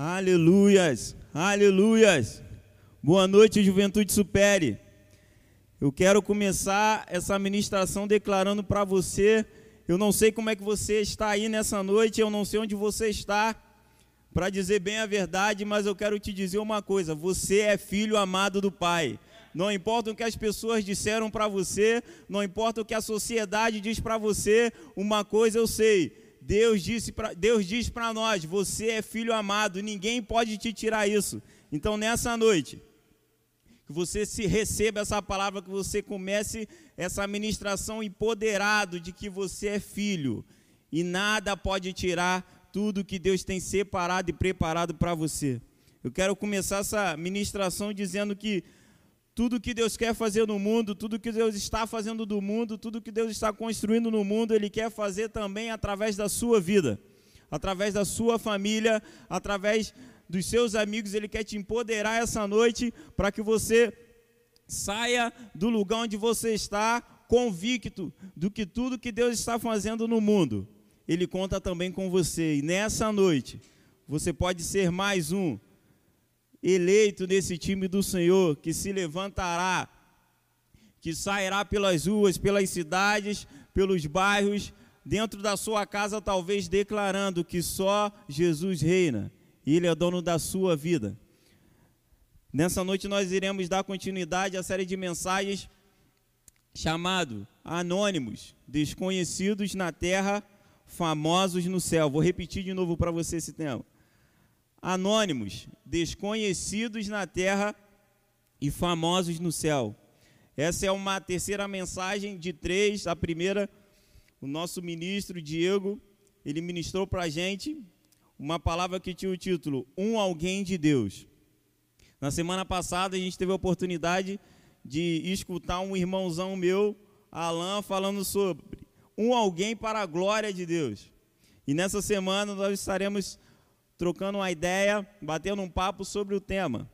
Aleluias, aleluias. Boa noite, Juventude Supere. Eu quero começar essa ministração declarando para você. Eu não sei como é que você está aí nessa noite, eu não sei onde você está, para dizer bem a verdade, mas eu quero te dizer uma coisa: você é filho amado do Pai. Não importa o que as pessoas disseram para você, não importa o que a sociedade diz para você, uma coisa eu sei: Deus disse para Deus diz para nós: você é filho amado, ninguém pode te tirar isso. Então nessa noite, que você se receba essa palavra, que você comece essa ministração empoderado de que você é filho e nada pode tirar tudo que Deus tem separado e preparado para você. Eu quero começar essa ministração dizendo que tudo que Deus quer fazer no mundo, tudo que Deus está fazendo do mundo, tudo que Deus está construindo no mundo, Ele quer fazer também através da sua vida, através da sua família, através dos seus amigos. Ele quer te empoderar essa noite para que você saia do lugar onde você está convicto do que tudo que Deus está fazendo no mundo, Ele conta também com você. E nessa noite, você pode ser mais um eleito nesse time do Senhor, que se levantará, que sairá pelas ruas, pelas cidades, pelos bairros, dentro da sua casa, talvez declarando que só Jesus reina e Ele é dono da sua vida. Nessa noite nós iremos dar continuidade à série de mensagens chamado Anônimos, Desconhecidos na Terra, Famosos no Céu. Vou repetir de novo para você esse tema anônimos, desconhecidos na terra e famosos no céu. Essa é uma terceira mensagem de três. A primeira, o nosso ministro Diego, ele ministrou para a gente uma palavra que tinha o título Um Alguém de Deus. Na semana passada a gente teve a oportunidade de escutar um irmãozão meu, Alain, falando sobre um alguém para a glória de Deus. E nessa semana nós estaremos trocando uma ideia, batendo um papo sobre o tema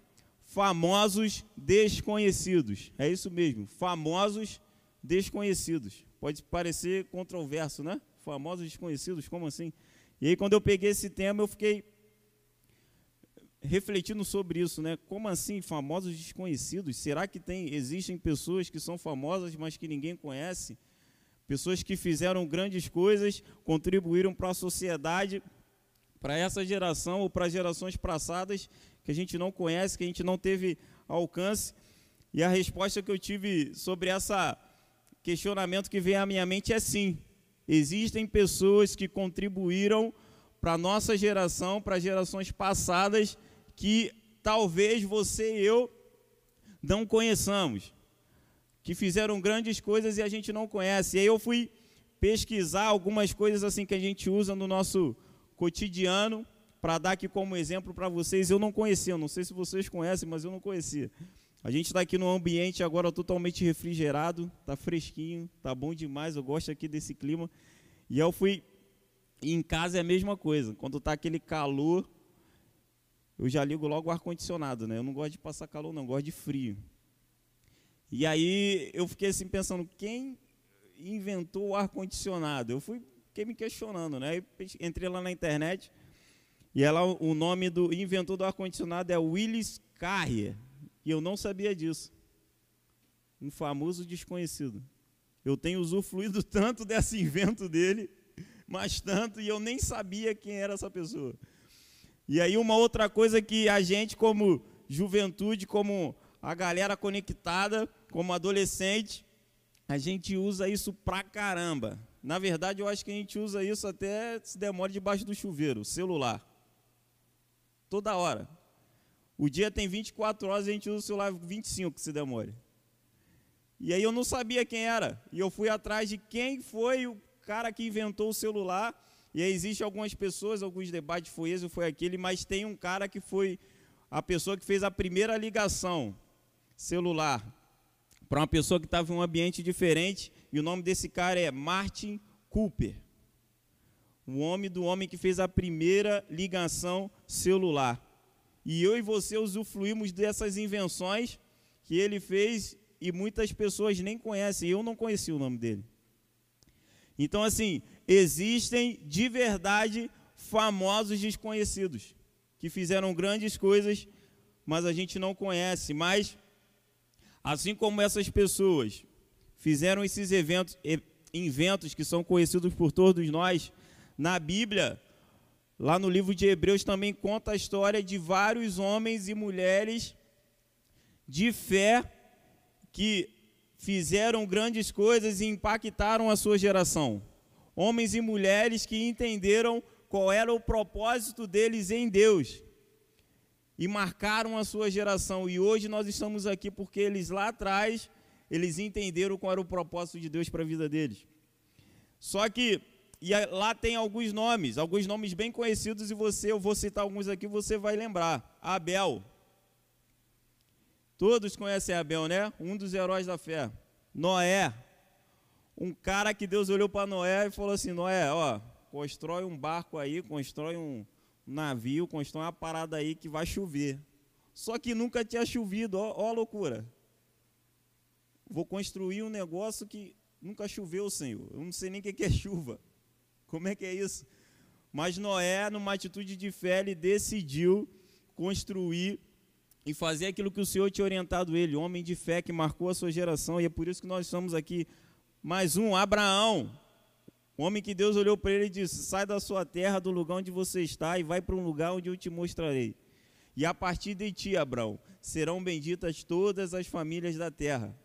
famosos desconhecidos. É isso mesmo, famosos desconhecidos. Pode parecer controverso, né? Famosos desconhecidos, como assim? E aí quando eu peguei esse tema, eu fiquei refletindo sobre isso, né? Como assim famosos desconhecidos? Será que tem existem pessoas que são famosas, mas que ninguém conhece? Pessoas que fizeram grandes coisas, contribuíram para a sociedade, para essa geração ou para gerações passadas que a gente não conhece, que a gente não teve alcance. E a resposta que eu tive sobre esse questionamento que vem à minha mente é sim. Existem pessoas que contribuíram para a nossa geração, para gerações passadas, que talvez você e eu não conheçamos, que fizeram grandes coisas e a gente não conhece. E aí eu fui pesquisar algumas coisas assim que a gente usa no nosso cotidiano, para dar aqui como exemplo para vocês. Eu não conhecia, não sei se vocês conhecem, mas eu não conhecia. A gente está aqui num ambiente agora totalmente refrigerado, tá fresquinho, tá bom demais. Eu gosto aqui desse clima. E eu fui e em casa é a mesma coisa. Quando tá aquele calor, eu já ligo logo o ar condicionado, né? Eu não gosto de passar calor, não, gosto de frio. E aí eu fiquei assim pensando, quem inventou o ar condicionado? Eu fui fiquei me questionando, né? Entrei lá na internet e ela, o nome do inventor do ar-condicionado é Willis Carrier. E eu não sabia disso. Um famoso desconhecido. Eu tenho usufruído tanto desse invento dele, mas tanto, e eu nem sabia quem era essa pessoa. E aí uma outra coisa que a gente, como juventude, como a galera conectada, como adolescente, a gente usa isso pra caramba. Na verdade, eu acho que a gente usa isso até se demora debaixo do chuveiro, celular. Toda hora. O dia tem 24 horas e a gente usa o celular 25 se demore. E aí eu não sabia quem era. E eu fui atrás de quem foi o cara que inventou o celular. E aí existem algumas pessoas, alguns debates, foi esse ou foi aquele, mas tem um cara que foi a pessoa que fez a primeira ligação celular para uma pessoa que estava em um ambiente diferente e o nome desse cara é Martin Cooper. O homem do homem que fez a primeira ligação celular. E eu e você usufruímos dessas invenções que ele fez e muitas pessoas nem conhecem. Eu não conheci o nome dele. Então, assim, existem de verdade famosos desconhecidos. que fizeram grandes coisas, mas a gente não conhece. Mas, assim como essas pessoas fizeram esses eventos, inventos que são conhecidos por todos nós, na Bíblia, lá no livro de Hebreus, também conta a história de vários homens e mulheres de fé que fizeram grandes coisas e impactaram a sua geração. Homens e mulheres que entenderam qual era o propósito deles em Deus e marcaram a sua geração. E hoje nós estamos aqui porque eles lá atrás, eles entenderam qual era o propósito de Deus para a vida deles. Só que e lá tem alguns nomes, alguns nomes bem conhecidos e você, eu vou citar alguns aqui, você vai lembrar. Abel. Todos conhecem Abel, né? Um dos heróis da fé. Noé. Um cara que Deus olhou para Noé e falou assim: Noé, ó, constrói um barco aí, constrói um navio, constrói uma parada aí que vai chover. Só que nunca tinha chovido, ó, ó a loucura. Vou construir um negócio que nunca choveu, Senhor. Eu não sei nem o que é chuva. Como é que é isso? Mas Noé, numa atitude de fé, ele decidiu construir e fazer aquilo que o Senhor tinha orientado ele, homem de fé que marcou a sua geração, e é por isso que nós estamos aqui. Mais um, Abraão, o homem que Deus olhou para ele e disse: Sai da sua terra, do lugar onde você está, e vai para um lugar onde eu te mostrarei. E a partir de ti, Abraão, serão benditas todas as famílias da terra.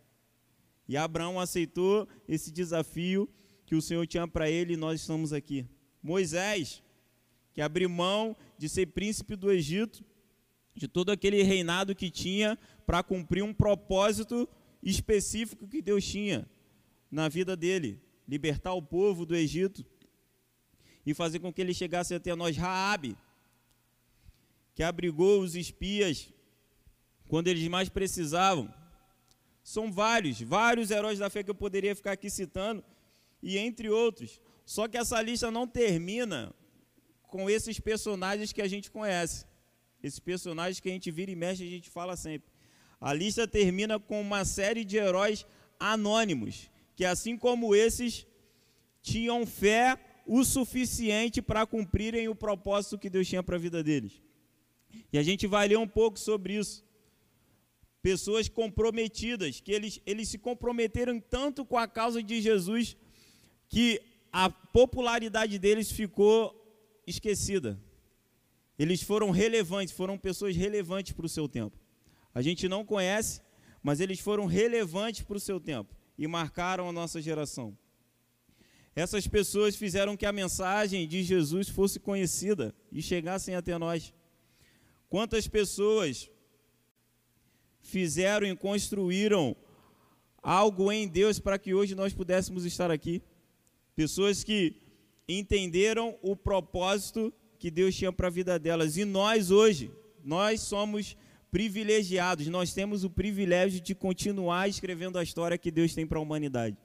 E Abraão aceitou esse desafio que o Senhor tinha para ele e nós estamos aqui. Moisés, que abriu mão de ser príncipe do Egito de todo aquele reinado que tinha para cumprir um propósito específico que Deus tinha na vida dele, libertar o povo do Egito e fazer com que ele chegasse até nós. Raabe, que abrigou os espias quando eles mais precisavam. São vários, vários heróis da fé que eu poderia ficar aqui citando, e entre outros. Só que essa lista não termina com esses personagens que a gente conhece. Esses personagens que a gente vira e mexe, a gente fala sempre. A lista termina com uma série de heróis anônimos, que assim como esses, tinham fé o suficiente para cumprirem o propósito que Deus tinha para a vida deles. E a gente vai ler um pouco sobre isso. Pessoas comprometidas, que eles, eles se comprometeram tanto com a causa de Jesus que a popularidade deles ficou esquecida. Eles foram relevantes, foram pessoas relevantes para o seu tempo. A gente não conhece, mas eles foram relevantes para o seu tempo e marcaram a nossa geração. Essas pessoas fizeram que a mensagem de Jesus fosse conhecida e chegassem até nós. Quantas pessoas fizeram e construíram algo em Deus para que hoje nós pudéssemos estar aqui? Pessoas que entenderam o propósito que Deus tinha para a vida delas. E nós hoje, nós somos privilegiados, nós temos o privilégio de continuar escrevendo a história que Deus tem para a humanidade.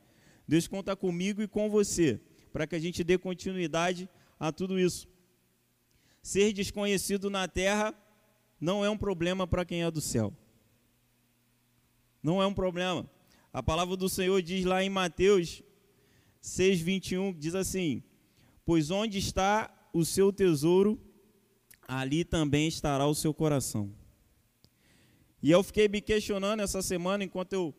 Deus conta comigo e com você, para que a gente dê continuidade a tudo isso. Ser desconhecido na terra não é um problema para quem é do céu. Não é um problema. A palavra do Senhor diz lá em Mateus 6:21 diz assim: Pois onde está o seu tesouro, ali também estará o seu coração. E eu fiquei me questionando essa semana, enquanto eu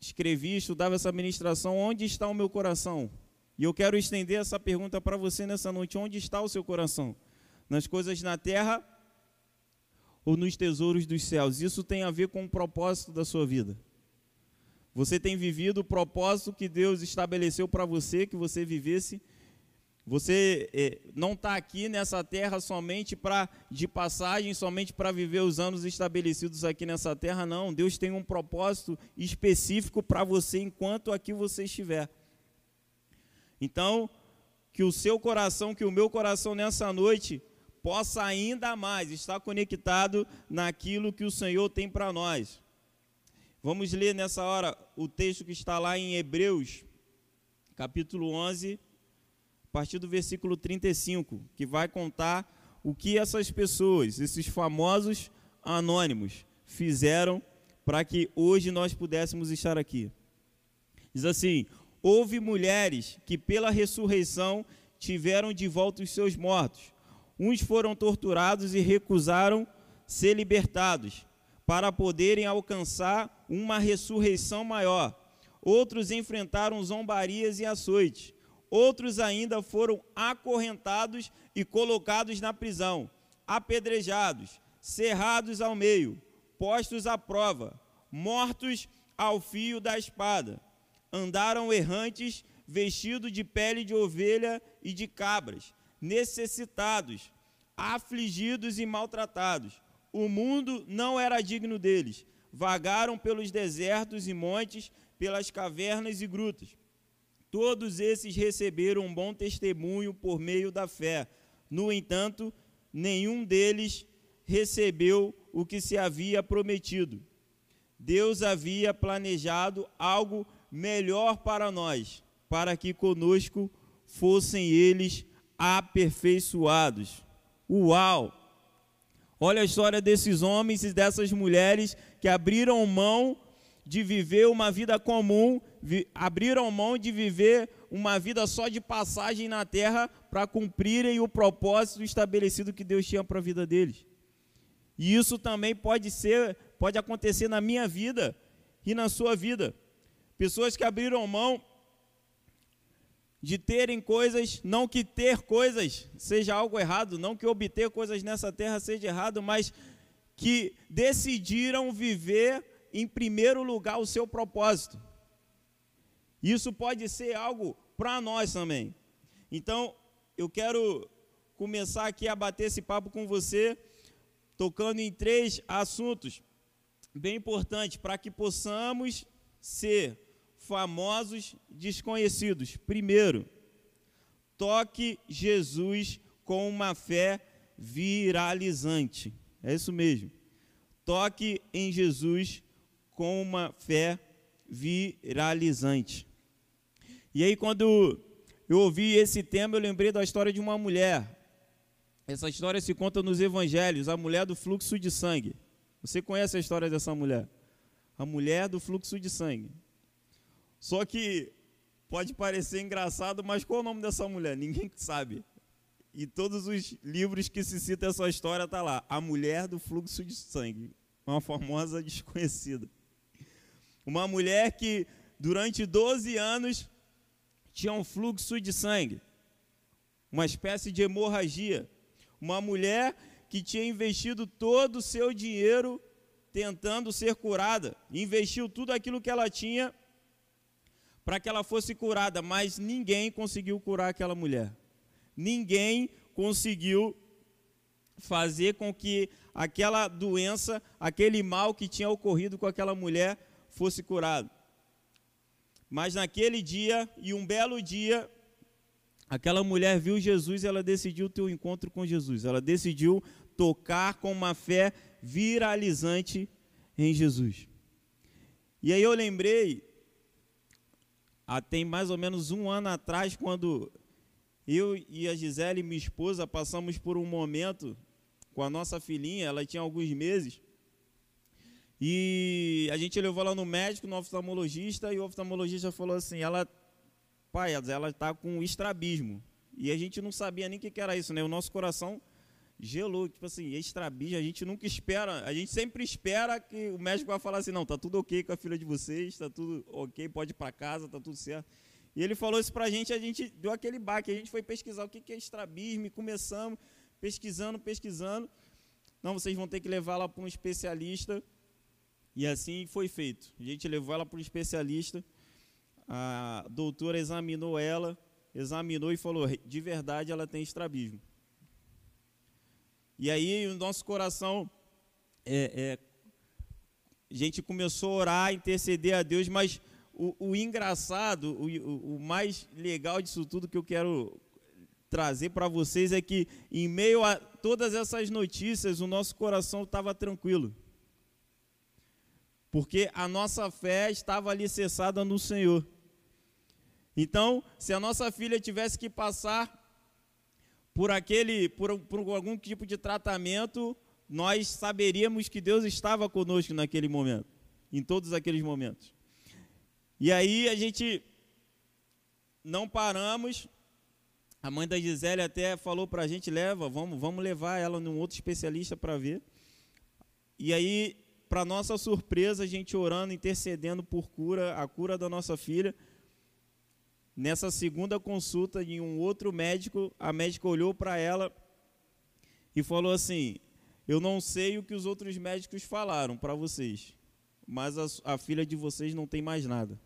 escrevi, estudava essa ministração, onde está o meu coração? E eu quero estender essa pergunta para você nessa noite: onde está o seu coração? Nas coisas na terra ou nos tesouros dos céus? Isso tem a ver com o propósito da sua vida. Você tem vivido o propósito que Deus estabeleceu para você, que você vivesse você eh, não está aqui nessa terra somente para de passagem, somente para viver os anos estabelecidos aqui nessa terra, não. Deus tem um propósito específico para você enquanto aqui você estiver. Então, que o seu coração, que o meu coração nessa noite possa ainda mais estar conectado naquilo que o Senhor tem para nós. Vamos ler nessa hora o texto que está lá em Hebreus, capítulo 11 a partir do versículo 35, que vai contar o que essas pessoas, esses famosos anônimos, fizeram para que hoje nós pudéssemos estar aqui. Diz assim: Houve mulheres que pela ressurreição tiveram de volta os seus mortos. Uns foram torturados e recusaram ser libertados, para poderem alcançar uma ressurreição maior. Outros enfrentaram zombarias e açoites. Outros ainda foram acorrentados e colocados na prisão, apedrejados, cerrados ao meio, postos à prova, mortos ao fio da espada. Andaram errantes, vestidos de pele de ovelha e de cabras, necessitados, afligidos e maltratados. O mundo não era digno deles. Vagaram pelos desertos e montes, pelas cavernas e grutas. Todos esses receberam um bom testemunho por meio da fé. No entanto, nenhum deles recebeu o que se havia prometido. Deus havia planejado algo melhor para nós, para que conosco fossem eles aperfeiçoados. Uau! Olha a história desses homens e dessas mulheres que abriram mão de viver uma vida comum, vi, abriram mão de viver uma vida só de passagem na terra para cumprirem o propósito estabelecido que Deus tinha para a vida deles. E isso também pode ser, pode acontecer na minha vida e na sua vida. Pessoas que abriram mão de terem coisas, não que ter coisas seja algo errado, não que obter coisas nessa terra seja errado, mas que decidiram viver em primeiro lugar o seu propósito. Isso pode ser algo para nós também. Então, eu quero começar aqui a bater esse papo com você, tocando em três assuntos bem importantes para que possamos ser famosos desconhecidos. Primeiro, toque Jesus com uma fé viralizante. É isso mesmo. Toque em Jesus com uma fé viralizante. E aí, quando eu ouvi esse tema, eu lembrei da história de uma mulher. Essa história se conta nos evangelhos, a mulher do fluxo de sangue. Você conhece a história dessa mulher? A mulher do fluxo de sangue. Só que pode parecer engraçado, mas qual é o nome dessa mulher? Ninguém sabe. E todos os livros que se cita essa história tá lá, a mulher do fluxo de sangue, uma famosa desconhecida. Uma mulher que durante 12 anos tinha um fluxo de sangue, uma espécie de hemorragia. Uma mulher que tinha investido todo o seu dinheiro tentando ser curada, investiu tudo aquilo que ela tinha para que ela fosse curada, mas ninguém conseguiu curar aquela mulher. Ninguém conseguiu fazer com que aquela doença, aquele mal que tinha ocorrido com aquela mulher fosse curado. Mas naquele dia, e um belo dia, aquela mulher viu Jesus e ela decidiu ter um encontro com Jesus. Ela decidiu tocar com uma fé viralizante em Jesus. E aí eu lembrei há tem mais ou menos um ano atrás, quando eu e a Gisele, minha esposa, passamos por um momento com a nossa filhinha, ela tinha alguns meses, e a gente levou ela no médico, no oftalmologista, e o oftalmologista falou assim, ela, pai, ela está com estrabismo. E a gente não sabia nem o que, que era isso, né? O nosso coração gelou, tipo assim, estrabismo, a gente nunca espera, a gente sempre espera que o médico vai falar assim, não, tá tudo ok com a filha de vocês, tá tudo ok, pode ir para casa, tá tudo certo. E ele falou isso para a gente, a gente deu aquele baque, a gente foi pesquisar o que é estrabismo, e começamos pesquisando, pesquisando. Não, vocês vão ter que levar ela para um especialista. E assim foi feito. A gente levou ela para um especialista. A doutora examinou ela, examinou e falou: de verdade ela tem estrabismo. E aí o nosso coração, é, é, a gente começou a orar, interceder a Deus, mas o, o engraçado, o, o mais legal disso tudo que eu quero trazer para vocês é que, em meio a todas essas notícias, o nosso coração estava tranquilo. Porque a nossa fé estava alicerçada no Senhor. Então, se a nossa filha tivesse que passar por aquele, por, por algum tipo de tratamento, nós saberíamos que Deus estava conosco naquele momento, em todos aqueles momentos. E aí a gente não paramos, A mãe da Gisele até falou para a gente, leva, vamos, vamos levar ela num outro especialista para ver. E aí, para nossa surpresa, a gente orando, intercedendo por cura, a cura da nossa filha. Nessa segunda consulta de um outro médico, a médica olhou para ela e falou assim: Eu não sei o que os outros médicos falaram para vocês, mas a, a, filha de vocês não tem mais nada.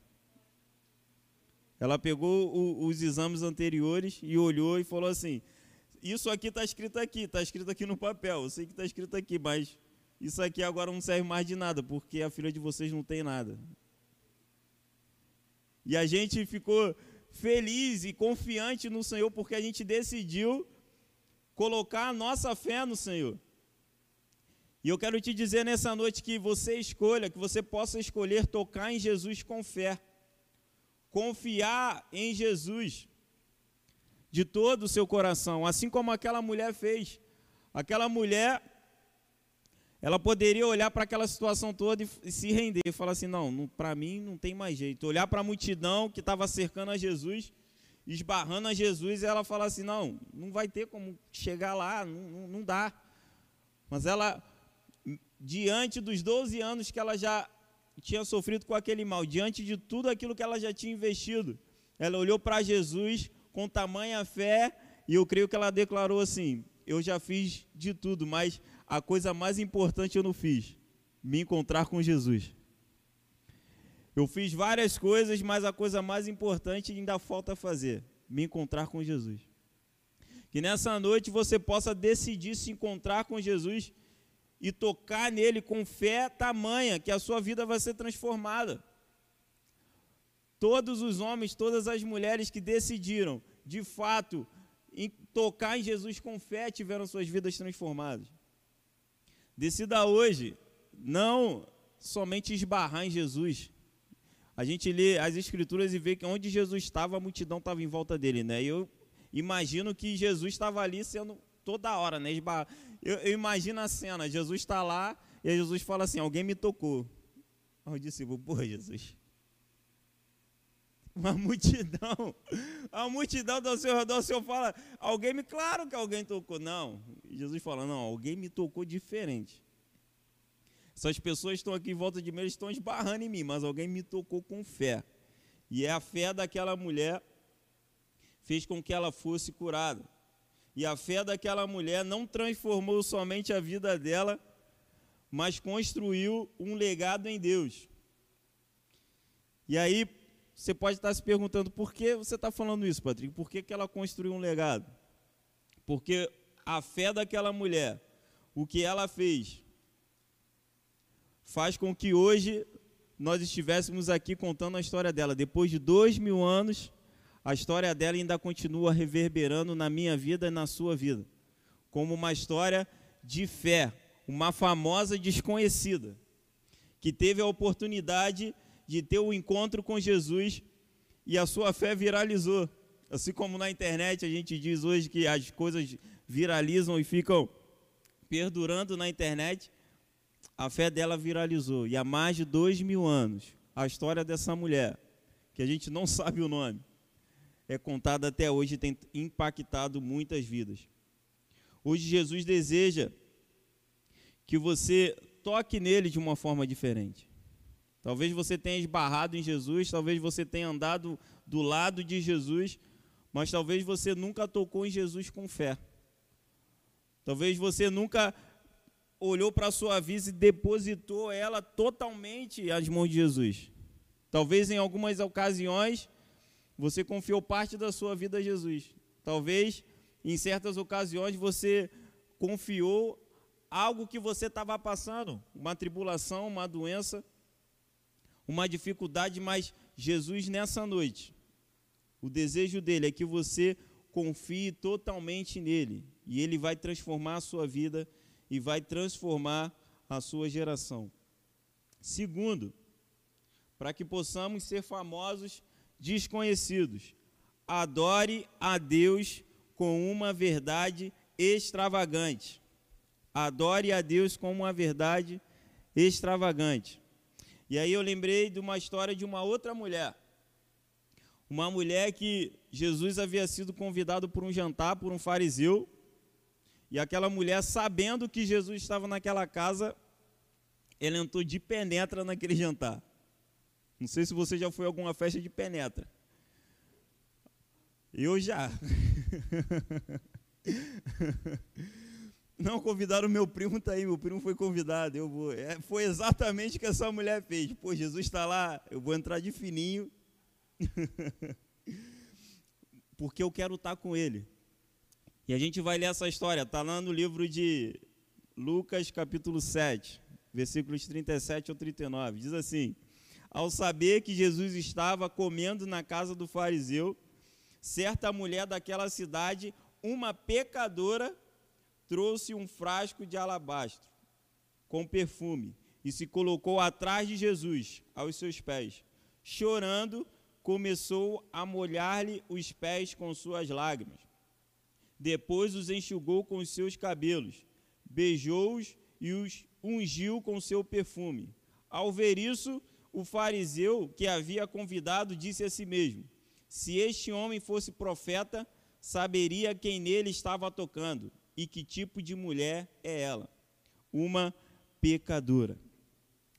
Ela pegou o, os exames anteriores e olhou e falou assim: Isso aqui está escrito aqui, está escrito aqui no papel, eu sei que está escrito aqui, mas isso aqui agora não serve mais de nada, porque a filha de vocês não tem nada. E a gente ficou feliz e confiante no Senhor, porque a gente decidiu colocar a nossa fé no Senhor. E eu quero te dizer nessa noite que você escolha, que você possa escolher tocar em Jesus com fé. Confiar em Jesus de todo o seu coração, assim como aquela mulher fez. Aquela mulher, ela poderia olhar para aquela situação toda e se render, e falar assim: não, não para mim não tem mais jeito. Olhar para a multidão que estava cercando a Jesus, esbarrando a Jesus, e ela falar assim: não, não vai ter como chegar lá, não, não, dá. Mas ela, diante dos 12 anos que ela já tinha sofrido com aquele mal, diante de tudo aquilo que ela já tinha investido, ela olhou para Jesus com tamanha fé e eu creio que ela declarou assim: Eu já fiz de tudo, mas a coisa mais importante eu não fiz, me encontrar com Jesus. Eu fiz várias coisas, mas a coisa mais importante ainda falta fazer, me encontrar com Jesus. Que nessa noite você possa decidir se encontrar com Jesus e tocar nele com fé tamanha que a sua vida vai ser transformada. Todos os homens, todas as mulheres que decidiram, de fato, em tocar em Jesus com fé, tiveram suas vidas transformadas. Decida hoje não somente esbarrar em Jesus. A gente lê as escrituras e vê que onde Jesus estava, a multidão estava em volta dele, né? E eu imagino que Jesus estava ali sendo toda hora, né? Eu, eu imagino a cena, Jesus está lá e Jesus fala assim, alguém me tocou. O discípulo, porra, Jesus. Uma multidão, a multidão do seu redor, o Senhor fala, alguém me, claro que alguém tocou. Não, Jesus fala, não, alguém me tocou diferente. Essas pessoas estão aqui em volta de mim, eles estão esbarrando em mim, mas alguém me tocou com fé. E é a fé daquela mulher fez com que ela fosse curada. E a fé daquela mulher não transformou somente a vida dela, mas construiu um legado em Deus. E aí você pode estar se perguntando por que você está falando isso, Patrick? Por que, que ela construiu um legado? Porque a fé daquela mulher, o que ela fez, faz com que hoje nós estivéssemos aqui contando a história dela. Depois de dois mil anos, a história dela ainda continua reverberando na minha vida e na sua vida, como uma história de fé, uma famosa desconhecida, que teve a oportunidade de ter o um encontro com Jesus e a sua fé viralizou. Assim como na internet a gente diz hoje que as coisas viralizam e ficam perdurando na internet, a fé dela viralizou. E há mais de dois mil anos, a história dessa mulher, que a gente não sabe o nome, é contada até hoje e tem impactado muitas vidas. Hoje Jesus deseja que você toque nele de uma forma diferente. Talvez você tenha esbarrado em Jesus, talvez você tenha andado do lado de Jesus, mas talvez você nunca tocou em Jesus com fé. Talvez você nunca olhou para a sua vida e depositou ela totalmente às mãos de Jesus. Talvez em algumas ocasiões você confiou parte da sua vida a Jesus. Talvez em certas ocasiões você confiou algo que você estava passando, uma tribulação, uma doença, uma dificuldade, mas Jesus nessa noite, o desejo dele é que você confie totalmente nele e ele vai transformar a sua vida e vai transformar a sua geração. Segundo, para que possamos ser famosos desconhecidos. Adore a Deus com uma verdade extravagante. Adore a Deus com uma verdade extravagante. E aí eu lembrei de uma história de uma outra mulher. Uma mulher que Jesus havia sido convidado por um jantar por um fariseu, e aquela mulher, sabendo que Jesus estava naquela casa, ela entrou de penetra naquele jantar. Não sei se você já foi a alguma festa de penetra. Eu já. Não convidaram meu primo, tá aí, meu primo foi convidado, eu vou. É, foi exatamente o que essa mulher fez. Pô, Jesus está lá, eu vou entrar de fininho. Porque eu quero estar com ele. E a gente vai ler essa história, está lá no livro de Lucas, capítulo 7, versículos 37 ou 39. Diz assim: Ao saber que Jesus estava comendo na casa do fariseu, certa mulher daquela cidade, uma pecadora, trouxe um frasco de alabastro com perfume e se colocou atrás de Jesus, aos seus pés. Chorando, começou a molhar-lhe os pés com suas lágrimas. Depois os enxugou com os seus cabelos, beijou-os e os ungiu com seu perfume. Ao ver isso, o fariseu que havia convidado disse a si mesmo: Se este homem fosse profeta, saberia quem nele estava tocando e que tipo de mulher é ela. Uma pecadora.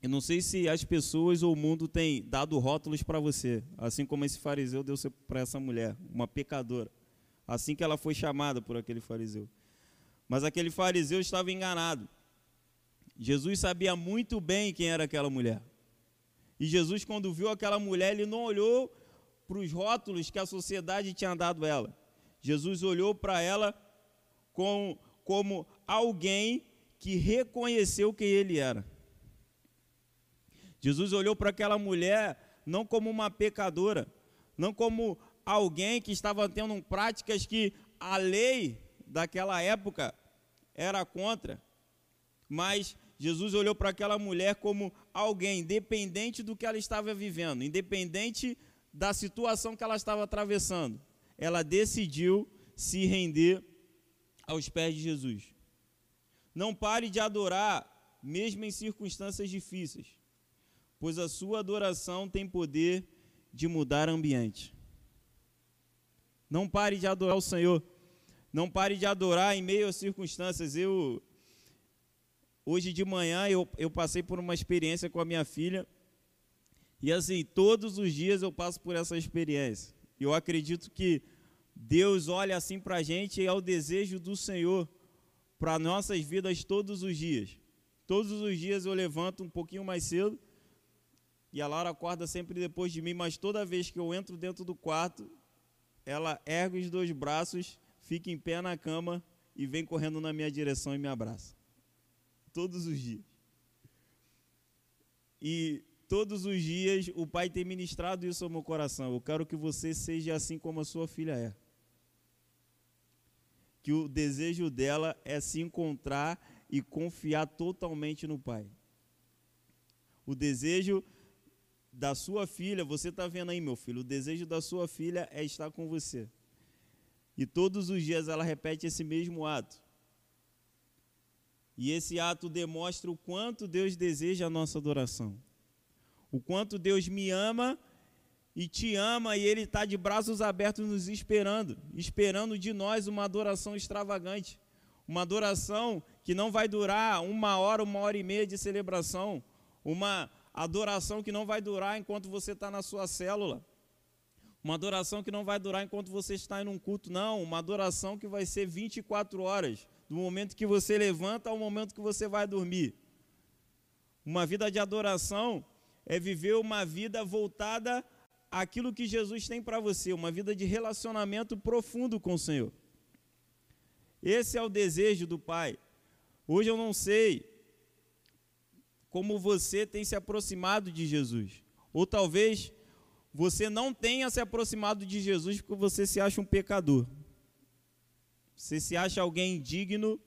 Eu não sei se as pessoas ou o mundo têm dado rótulos para você, assim como esse fariseu deu para essa mulher, uma pecadora. Assim que ela foi chamada por aquele fariseu. Mas aquele fariseu estava enganado. Jesus sabia muito bem quem era aquela mulher. E Jesus, quando viu aquela mulher, ele não olhou para os rótulos que a sociedade tinha dado a ela. Jesus olhou para ela com, como alguém que reconheceu quem ele era. Jesus olhou para aquela mulher não como uma pecadora, não como alguém que estava tendo práticas que a lei daquela época era contra, mas Jesus olhou para aquela mulher como alguém, independente do que ela estava vivendo, independente da situação que ela estava atravessando, ela decidiu se render aos pés de Jesus. Não pare de adorar, mesmo em circunstâncias difíceis, pois a sua adoração tem poder de mudar ambiente. Não pare de adorar o Senhor. Não pare de adorar em meio às circunstâncias. Eu hoje de manhã eu, eu passei por uma experiência com a minha filha. E assim, todos os dias eu passo por essa experiência. Eu acredito que Deus olha assim para a gente e é o desejo do Senhor para nossas vidas todos os dias. Todos os dias eu levanto um pouquinho mais cedo e a Laura acorda sempre depois de mim, mas toda vez que eu entro dentro do quarto, ela ergue os dois braços, fica em pé na cama e vem correndo na minha direção e me abraça. Todos os dias. E todos os dias o Pai tem ministrado isso ao meu coração. Eu quero que você seja assim como a sua filha é que o desejo dela é se encontrar e confiar totalmente no Pai. O desejo da sua filha, você está vendo aí, meu filho, o desejo da sua filha é estar com você. E todos os dias ela repete esse mesmo ato. E esse ato demonstra o quanto Deus deseja a nossa adoração. O quanto Deus me ama e te ama e Ele está de braços abertos nos esperando, esperando de nós uma adoração extravagante, uma adoração que não vai durar uma hora, uma hora e meia de celebração, uma adoração que não vai durar enquanto você está na sua célula, uma adoração que não vai durar enquanto você está em um culto, não, uma adoração que vai ser 24 horas, do momento que você levanta ao momento que você vai dormir. Uma vida de adoração é viver uma vida voltada aquilo que Jesus tem para você, uma vida de relacionamento profundo com o Senhor. Esse é o desejo do Pai. Hoje eu não sei como você tem se aproximado de Jesus. Ou talvez você não tenha se aproximado de Jesus porque você se acha um pecador. Você se acha alguém indigno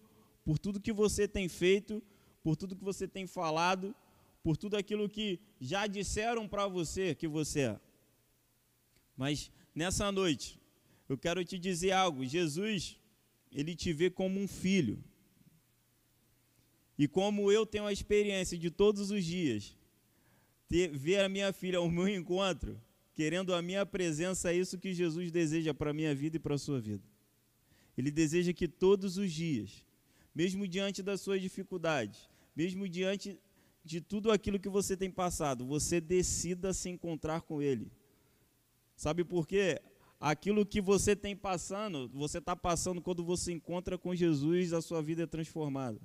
por tudo que você tem feito, por tudo que você tem falado, por tudo aquilo que já disseram para você que você é. Mas nessa noite, eu quero te dizer algo. Jesus, ele te vê como um filho. E como eu tenho a experiência de todos os dias, ter, ver a minha filha ao meu encontro, querendo a minha presença, é isso que Jesus deseja para a minha vida e para a sua vida. Ele deseja que todos os dias, mesmo diante das suas dificuldades, mesmo diante de tudo aquilo que você tem passado, você decida se encontrar com Ele. Sabe por quê? Aquilo que você tem passando, você está passando quando você encontra com Jesus, a sua vida é transformada.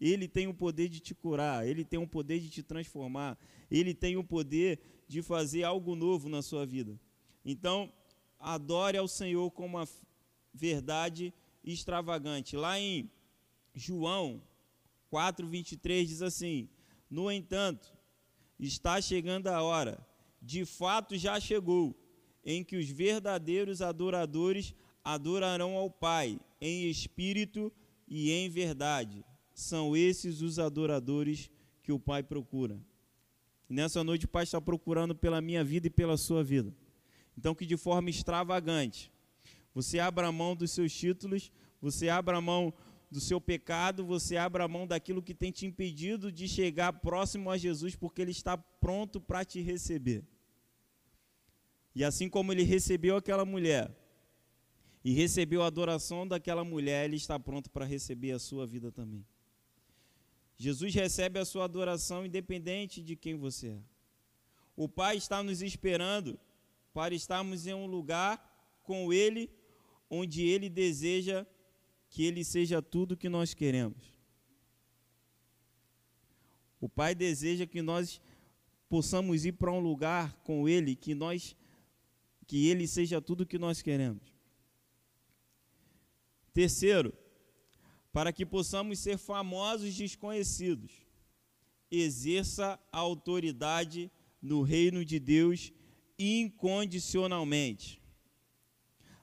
Ele tem o poder de te curar, ele tem o poder de te transformar, ele tem o poder de fazer algo novo na sua vida. Então, adore ao Senhor com uma verdade extravagante. Lá em João 4:23 diz assim: No entanto, está chegando a hora, de fato já chegou, em que os verdadeiros adoradores adorarão ao Pai em espírito e em verdade são esses os adoradores que o Pai procura. Nessa noite o Pai está procurando pela minha vida e pela sua vida. Então que de forma extravagante você abra mão dos seus títulos, você abra mão do seu pecado, você abra mão daquilo que tem te impedido de chegar próximo a Jesus, porque Ele está pronto para te receber. E assim como Ele recebeu aquela mulher, e recebeu a adoração daquela mulher, Ele está pronto para receber a sua vida também. Jesus recebe a sua adoração independente de quem você é. O Pai está nos esperando para estarmos em um lugar com Ele, onde Ele deseja que Ele seja tudo que nós queremos. O Pai deseja que nós possamos ir para um lugar com Ele, que nós, que Ele seja tudo que nós queremos. Terceiro, para que possamos ser famosos desconhecidos. Exerça a autoridade no reino de Deus incondicionalmente.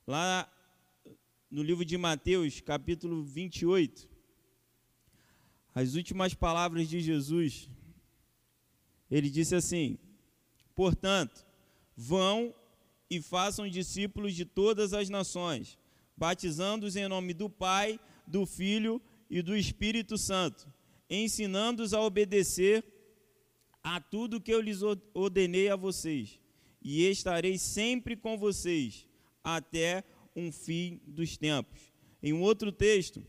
Lá no livro de Mateus, capítulo 28, as últimas palavras de Jesus, ele disse assim: Portanto, vão e façam discípulos de todas as nações, batizando-os em nome do Pai, do Filho e do Espírito Santo, ensinando-os a obedecer a tudo que eu lhes ordenei a vocês, e estarei sempre com vocês até um fim dos tempos. Em um outro texto,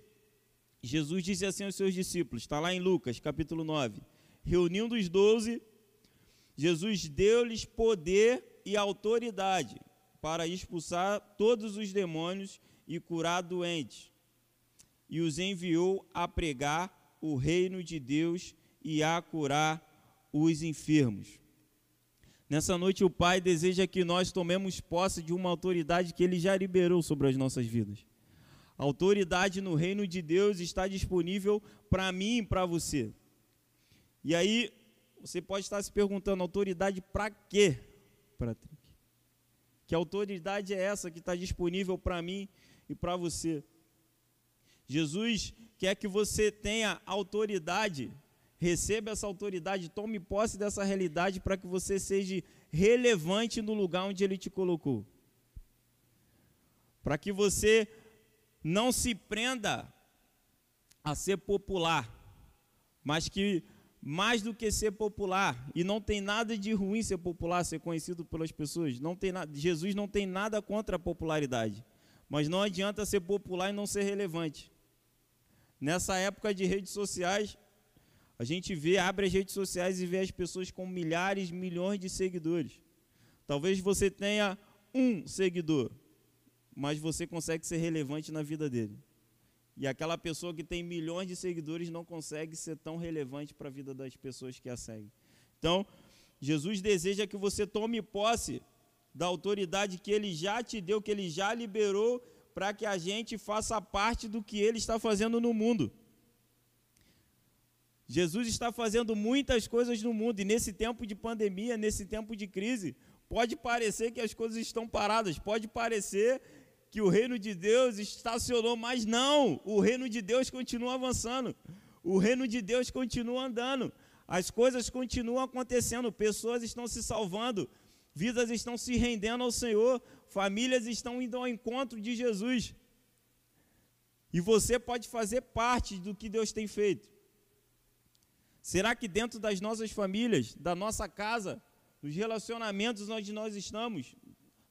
Jesus disse assim aos seus discípulos, está lá em Lucas, capítulo 9: reunindo os doze, Jesus deu-lhes poder e autoridade para expulsar todos os demônios e curar doentes e os enviou a pregar o reino de Deus e a curar os enfermos. Nessa noite, o Pai deseja que nós tomemos posse de uma autoridade que Ele já liberou sobre as nossas vidas. A autoridade no reino de Deus está disponível para mim e para você. E aí, você pode estar se perguntando: autoridade para quê, Patrick? Que autoridade é essa que está disponível para mim e para você? Jesus quer que você tenha autoridade, receba essa autoridade, tome posse dessa realidade para que você seja relevante no lugar onde Ele te colocou. Para que você não se prenda a ser popular, mas que mais do que ser popular, e não tem nada de ruim ser popular, ser conhecido pelas pessoas, não tem nada, Jesus não tem nada contra a popularidade, mas não adianta ser popular e não ser relevante. Nessa época de redes sociais, a gente vê, abre as redes sociais e vê as pessoas com milhares, milhões de seguidores. Talvez você tenha um seguidor, mas você consegue ser relevante na vida dele. E aquela pessoa que tem milhões de seguidores não consegue ser tão relevante para a vida das pessoas que a seguem. Então, Jesus deseja que você tome posse da autoridade que ele já te deu, que ele já liberou para que a gente faça parte do que ele está fazendo no mundo. Jesus está fazendo muitas coisas no mundo e nesse tempo de pandemia, nesse tempo de crise, pode parecer que as coisas estão paradas, pode parecer que o reino de Deus estacionou, mas não, o reino de Deus continua avançando, o reino de Deus continua andando, as coisas continuam acontecendo, pessoas estão se salvando, vidas estão se rendendo ao Senhor, famílias estão indo ao encontro de Jesus. E você pode fazer parte do que Deus tem feito. Será que dentro das nossas famílias, da nossa casa, nos relacionamentos onde nós estamos,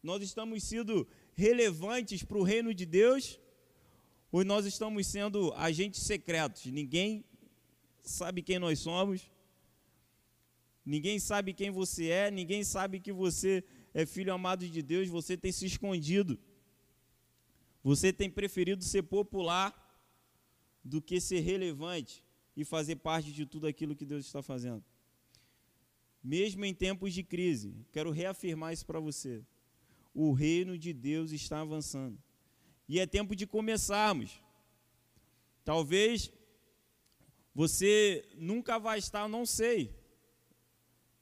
nós estamos sendo relevantes para o reino de Deus ou nós estamos sendo agentes secretos? Ninguém sabe quem nós somos, ninguém sabe quem você é, ninguém sabe que você é filho amado de Deus, você tem se escondido, você tem preferido ser popular do que ser relevante e fazer parte de tudo aquilo que Deus está fazendo. Mesmo em tempos de crise, quero reafirmar isso para você. O reino de Deus está avançando. E é tempo de começarmos. Talvez você nunca vai estar, não sei.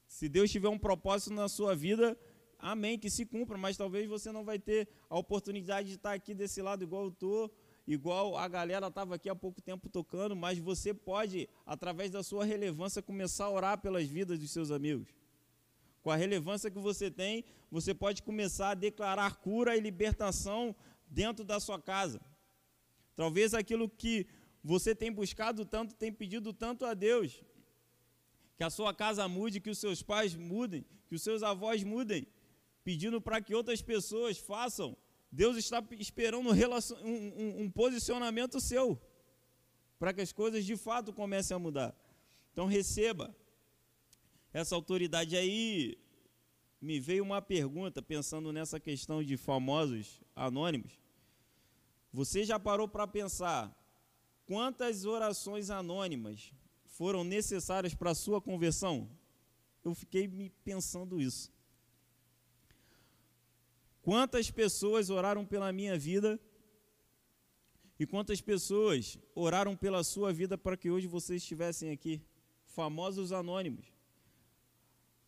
Se Deus tiver um propósito na sua vida, amém, que se cumpra, mas talvez você não vai ter a oportunidade de estar aqui desse lado igual eu estou igual a galera estava aqui há pouco tempo tocando, mas você pode, através da sua relevância, começar a orar pelas vidas dos seus amigos. Com a relevância que você tem, você pode começar a declarar cura e libertação dentro da sua casa. Talvez aquilo que você tem buscado tanto, tem pedido tanto a Deus, que a sua casa mude, que os seus pais mudem, que os seus avós mudem, pedindo para que outras pessoas façam Deus está esperando um, posicionamento seu, para que as coisas de fato comecem a mudar. Então receba essa autoridade aí. Me veio uma pergunta pensando nessa questão de famosos anônimos. Você já parou para pensar quantas orações anônimas foram necessárias para a sua conversão? Eu fiquei me pensando isso. Quantas pessoas oraram pela minha vida e quantas pessoas oraram pela sua vida para que hoje vocês estivessem aqui? Famosos anônimos.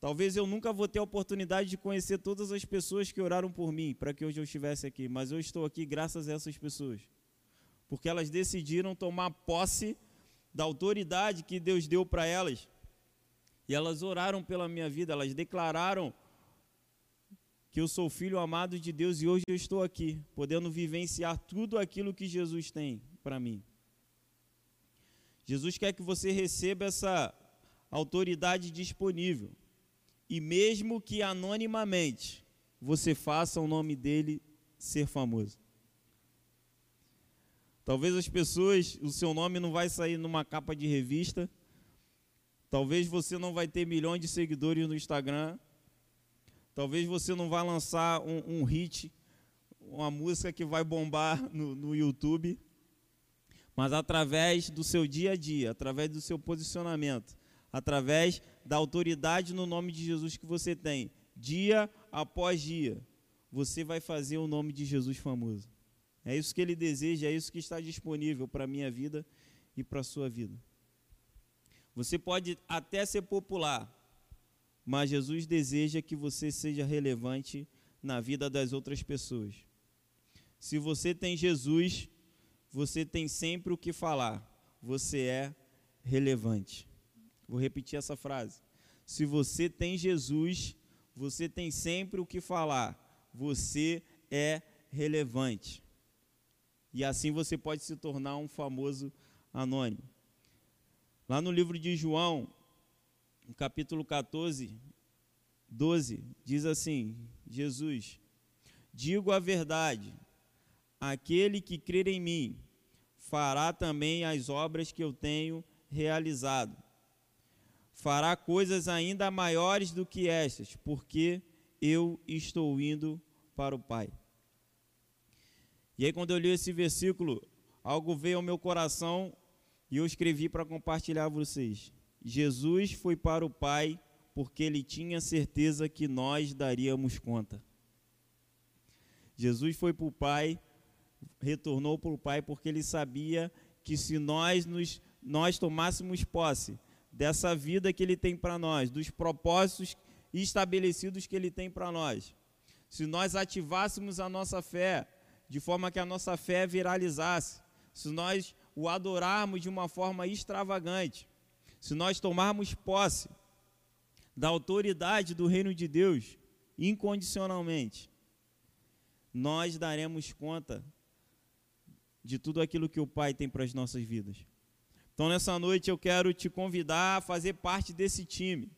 Talvez eu nunca vou ter a oportunidade de conhecer todas as pessoas que oraram por mim para que hoje eu estivesse aqui, mas eu estou aqui graças a essas pessoas. Porque elas decidiram tomar posse da autoridade que Deus deu para elas. E elas oraram pela minha vida, elas declararam que eu sou filho amado de Deus e hoje eu estou aqui, podendo vivenciar tudo aquilo que Jesus tem para mim. Jesus quer que você receba essa autoridade disponível. E mesmo que anonimamente você faça o nome dele ser famoso. Talvez as pessoas, o seu nome não vai sair numa capa de revista. Talvez você não vai ter milhões de seguidores no Instagram, Talvez você não vá lançar um, um hit, uma música que vai bombar no, no YouTube, mas através do seu dia a dia, através do seu posicionamento, através da autoridade no nome de Jesus que você tem, dia após dia, você vai fazer o nome de Jesus famoso. É isso que ele deseja, é isso que está disponível para a minha vida e para a sua vida. Você pode até ser popular, mas Jesus deseja que você seja relevante na vida das outras pessoas. Se você tem Jesus, você tem sempre o que falar. Você é relevante. Vou repetir essa frase. Se você tem Jesus, você tem sempre o que falar. Você é relevante. E assim você pode se tornar um famoso anônimo. Lá no livro de João, no capítulo 14, 12, diz assim: Jesus, digo a verdade, aquele que crer em mim fará também as obras que eu tenho realizado. Fará coisas ainda maiores do que estas, porque eu estou indo para o Pai. E aí, quando eu li esse versículo, algo veio ao meu coração e eu escrevi para compartilhar com vocês. Jesus foi para o Pai porque ele tinha certeza que nós daríamos conta. Jesus foi para o Pai, retornou para o Pai porque ele sabia que se nós nos nós tomássemos posse dessa vida que ele tem para nós, dos propósitos estabelecidos que ele tem para nós, se nós ativássemos a nossa fé de forma que a nossa fé viralizasse, se nós o adorarmos de uma forma extravagante, se nós tomarmos posse da autoridade do reino de Deus incondicionalmente, nós daremos conta de tudo aquilo que o Pai tem para as nossas vidas. Então, nessa noite, eu quero te convidar a fazer parte desse time.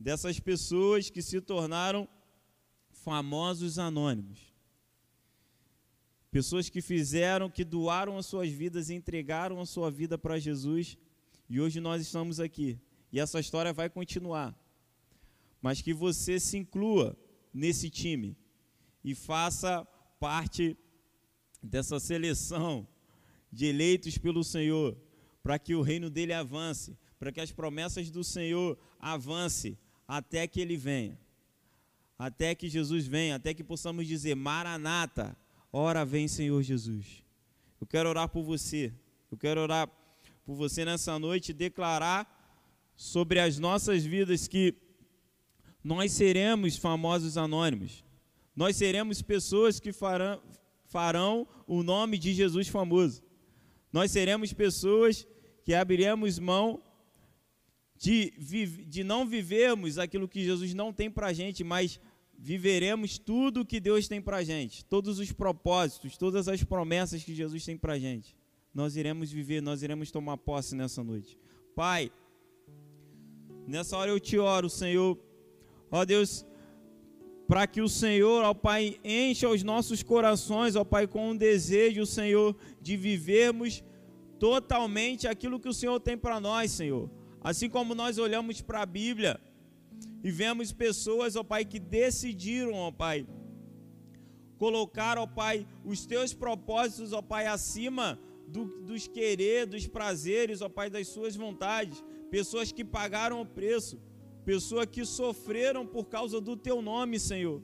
dessas pessoas que se tornaram famosos anônimos. Pessoas que fizeram, que doaram as suas vidas e entregaram a sua vida para Jesus. E hoje nós estamos aqui. E essa história vai continuar. Mas que você se inclua nesse time e faça parte dessa seleção de eleitos pelo Senhor, para que o reino dele avance, para que as promessas do Senhor avance até que ele venha. Até que Jesus venha, até que possamos dizer: Maranata, Ora vem, Senhor Jesus. Eu quero orar por você. Eu quero orar por você nessa noite e declarar sobre as nossas vidas que nós seremos famosos anônimos. Nós seremos pessoas que farão, farão o nome de Jesus famoso. Nós seremos pessoas que abriremos mão de, de não vivermos aquilo que Jesus não tem para a gente, mas viveremos tudo que Deus tem para gente, todos os propósitos, todas as promessas que Jesus tem para gente. Nós iremos viver, nós iremos tomar posse nessa noite. Pai, nessa hora eu te oro, Senhor, ó Deus, para que o Senhor, ó Pai, encha os nossos corações, ó Pai, com um desejo, Senhor, de vivermos totalmente aquilo que o Senhor tem para nós, Senhor. Assim como nós olhamos para a Bíblia, e vemos pessoas, ó Pai, que decidiram, ó Pai, colocar, ó Pai, os teus propósitos, ó Pai, acima do, dos querer, dos prazeres, ó Pai, das suas vontades. Pessoas que pagaram o preço, pessoas que sofreram por causa do teu nome, Senhor.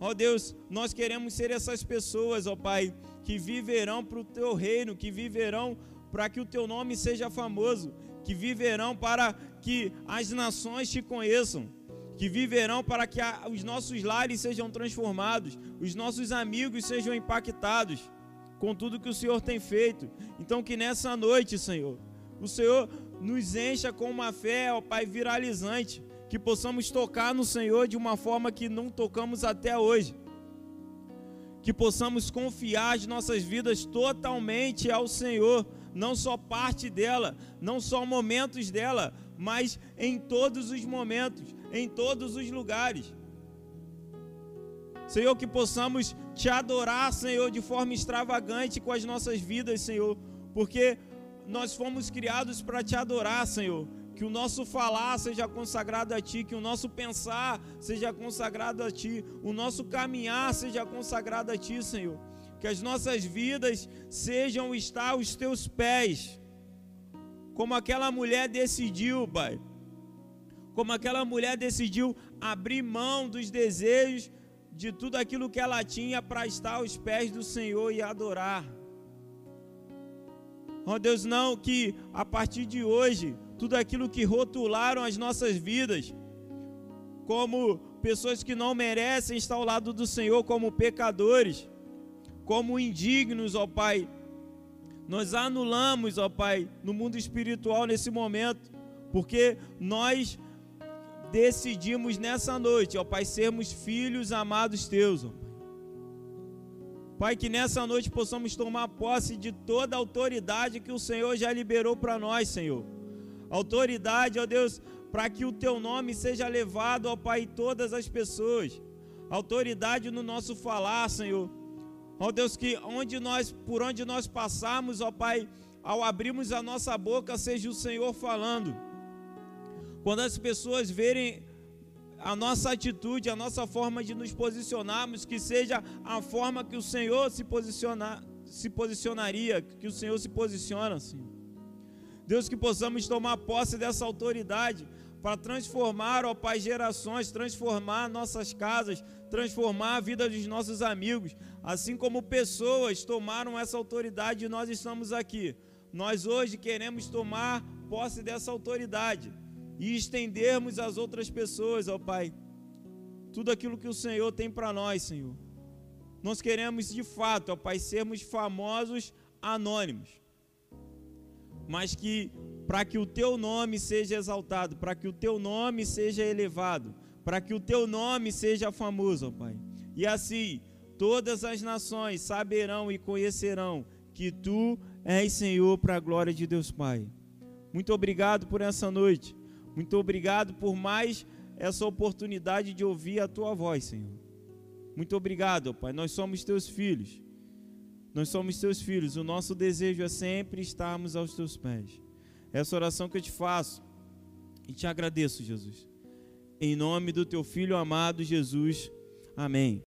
Ó Deus, nós queremos ser essas pessoas, ó Pai, que viverão para o teu reino, que viverão para que o teu nome seja famoso, que viverão para que as nações te conheçam, que viverão para que a, os nossos lares sejam transformados, os nossos amigos sejam impactados com tudo que o Senhor tem feito. Então, que nessa noite, Senhor, o Senhor nos encha com uma fé, ó Pai, viralizante, que possamos tocar no Senhor de uma forma que não tocamos até hoje. Que possamos confiar as nossas vidas totalmente ao Senhor, não só parte dela, não só momentos dela, mas em todos os momentos, em todos os lugares. Senhor, que possamos te adorar, Senhor, de forma extravagante com as nossas vidas, Senhor, porque nós fomos criados para te adorar, Senhor. Que o nosso falar seja consagrado a Ti, que o nosso pensar seja consagrado a Ti, o nosso caminhar seja consagrado a Ti, Senhor que as nossas vidas sejam estar aos teus pés, como aquela mulher decidiu, Pai, como aquela mulher decidiu abrir mão dos desejos de tudo aquilo que ela tinha para estar aos pés do Senhor e adorar. Oh Deus, não que a partir de hoje, tudo aquilo que rotularam as nossas vidas, como pessoas que não merecem estar ao lado do Senhor, como pecadores, como indignos, ó Pai. Nós anulamos, ó Pai, no mundo espiritual nesse momento, porque nós decidimos nessa noite, ó Pai, sermos filhos amados teus, ó Pai. Pai, que nessa noite possamos tomar posse de toda a autoridade que o Senhor já liberou para nós, Senhor. Autoridade, ó Deus, para que o teu nome seja levado, ó Pai, todas as pessoas. Autoridade no nosso falar, Senhor Ó Deus, que onde nós, por onde nós passarmos, ó Pai, ao abrirmos a nossa boca, seja o Senhor falando. Quando as pessoas verem a nossa atitude, a nossa forma de nos posicionarmos, que seja a forma que o Senhor se, posicionar, se posicionaria, que o Senhor se posiciona, assim. Deus, que possamos tomar posse dessa autoridade para transformar, ó Pai, gerações, transformar nossas casas, transformar a vida dos nossos amigos, assim como pessoas tomaram essa autoridade e nós estamos aqui. Nós hoje queremos tomar posse dessa autoridade e estendermos às outras pessoas, ó Pai, tudo aquilo que o Senhor tem para nós, Senhor. Nós queremos de fato, ó Pai, sermos famosos anônimos, mas que para que o teu nome seja exaltado, para que o teu nome seja elevado, para que o teu nome seja famoso, ó Pai. E assim, todas as nações saberão e conhecerão que tu és Senhor para a glória de Deus Pai. Muito obrigado por essa noite. Muito obrigado por mais essa oportunidade de ouvir a tua voz, Senhor. Muito obrigado, Pai. Nós somos teus filhos. Nós somos teus filhos. O nosso desejo é sempre estarmos aos teus pés. Essa oração que eu te faço e te agradeço, Jesus. Em nome do teu filho amado Jesus. Amém.